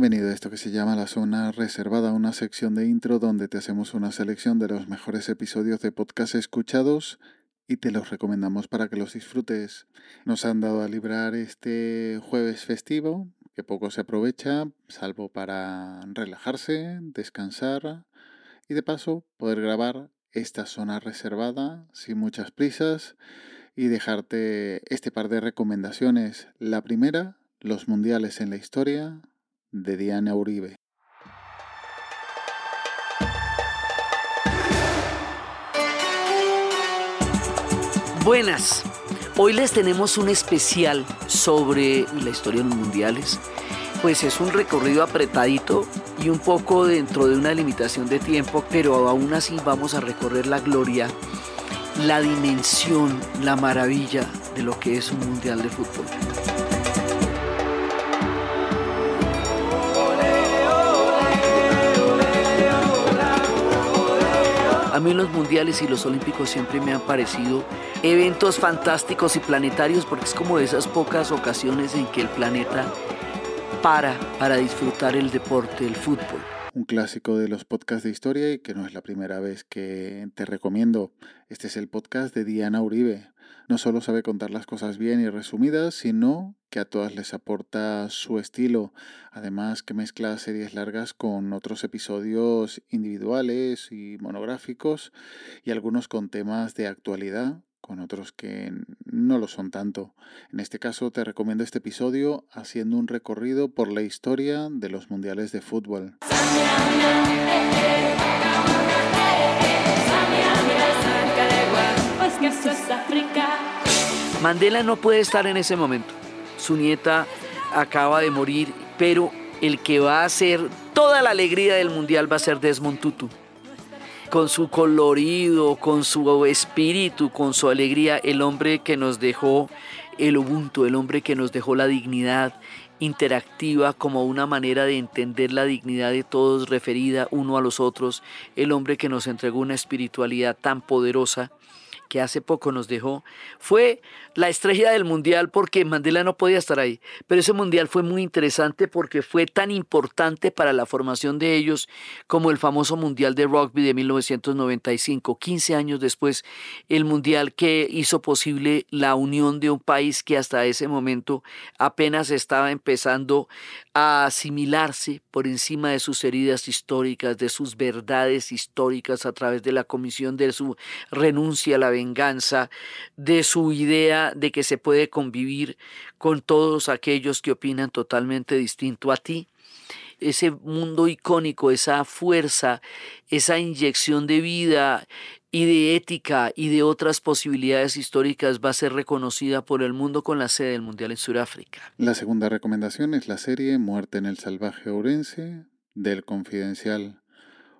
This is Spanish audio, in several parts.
Bienvenido a esto que se llama La Zona Reservada, una sección de intro donde te hacemos una selección de los mejores episodios de podcast escuchados y te los recomendamos para que los disfrutes. Nos han dado a librar este jueves festivo, que poco se aprovecha, salvo para relajarse, descansar y de paso poder grabar esta zona reservada sin muchas prisas y dejarte este par de recomendaciones. La primera, los mundiales en la historia de Diana Uribe. Buenas, hoy les tenemos un especial sobre la historia de los mundiales. Pues es un recorrido apretadito y un poco dentro de una limitación de tiempo, pero aún así vamos a recorrer la gloria, la dimensión, la maravilla de lo que es un mundial de fútbol. A mí los mundiales y los olímpicos siempre me han parecido eventos fantásticos y planetarios porque es como de esas pocas ocasiones en que el planeta para para disfrutar el deporte, el fútbol. Un clásico de los podcasts de historia y que no es la primera vez que te recomiendo. Este es el podcast de Diana Uribe. No solo sabe contar las cosas bien y resumidas, sino que a todas les aporta su estilo. Además que mezcla series largas con otros episodios individuales y monográficos y algunos con temas de actualidad con otros que no lo son tanto. En este caso te recomiendo este episodio haciendo un recorrido por la historia de los mundiales de fútbol. Mandela no puede estar en ese momento. Su nieta acaba de morir, pero el que va a hacer toda la alegría del mundial va a ser Desmond Tutu con su colorido, con su espíritu, con su alegría, el hombre que nos dejó el Ubuntu, el hombre que nos dejó la dignidad interactiva como una manera de entender la dignidad de todos referida uno a los otros, el hombre que nos entregó una espiritualidad tan poderosa que hace poco nos dejó, fue la estrella del mundial porque Mandela no podía estar ahí. Pero ese mundial fue muy interesante porque fue tan importante para la formación de ellos como el famoso mundial de rugby de 1995, 15 años después, el mundial que hizo posible la unión de un país que hasta ese momento apenas estaba empezando a asimilarse por encima de sus heridas históricas, de sus verdades históricas a través de la comisión de su renuncia a la venganza, de su idea de que se puede convivir con todos aquellos que opinan totalmente distinto a ti. Ese mundo icónico, esa fuerza, esa inyección de vida y de ética y de otras posibilidades históricas va a ser reconocida por el mundo con la sede del Mundial en Sudáfrica. La segunda recomendación es la serie Muerte en el Salvaje Ourense del Confidencial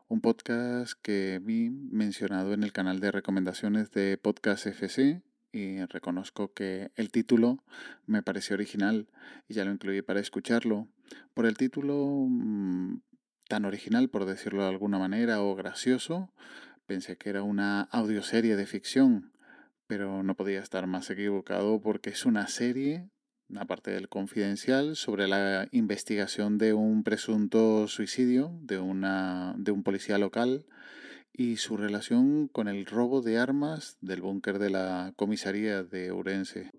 un podcast que vi mencionado en el canal de recomendaciones de Podcast FC y reconozco que el título me pareció original y ya lo incluí para escucharlo. Por el título mm, tan original, por decirlo de alguna manera, o gracioso, pensé que era una audioserie de ficción, pero no podía estar más equivocado porque es una serie aparte del confidencial, sobre la investigación de un presunto suicidio de, una, de un policía local y su relación con el robo de armas del búnker de la comisaría de Urense.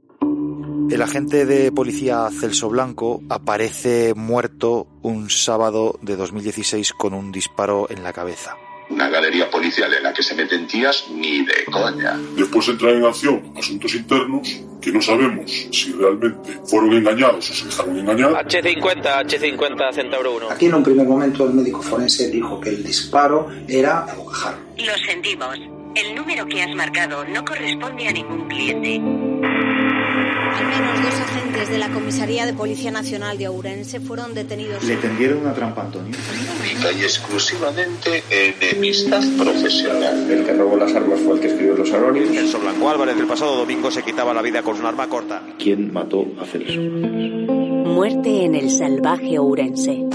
El agente de policía Celso Blanco aparece muerto un sábado de 2016 con un disparo en la cabeza una galería policial en la que se meten tías ni de coña. Después entran en acción asuntos internos que no sabemos si realmente fueron engañados o se dejaron engañar. H50, H50 Centauro 1. Aquí en un primer momento el médico forense dijo que el disparo era a bocajarro. Lo sentimos. El número que has marcado no corresponde a ningún cliente. Al menos dos agentes de la Comisaría de Policía Nacional de Ourense fueron detenidos. ¿Le tendieron una trampa, Antonio? Única y exclusivamente enemistad profesional. El que robó las armas fue el que escribió los anónimos. Celso Blanco Álvarez el pasado domingo se quitaba la vida con un arma corta. ¿Quién mató a Celso? Muerte en el salvaje Ourense.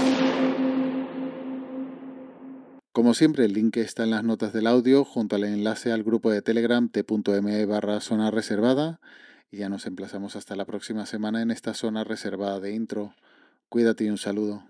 Como siempre, el link está en las notas del audio junto al enlace al grupo de Telegram t.me barra zona reservada y ya nos emplazamos hasta la próxima semana en esta zona reservada de intro. Cuídate y un saludo.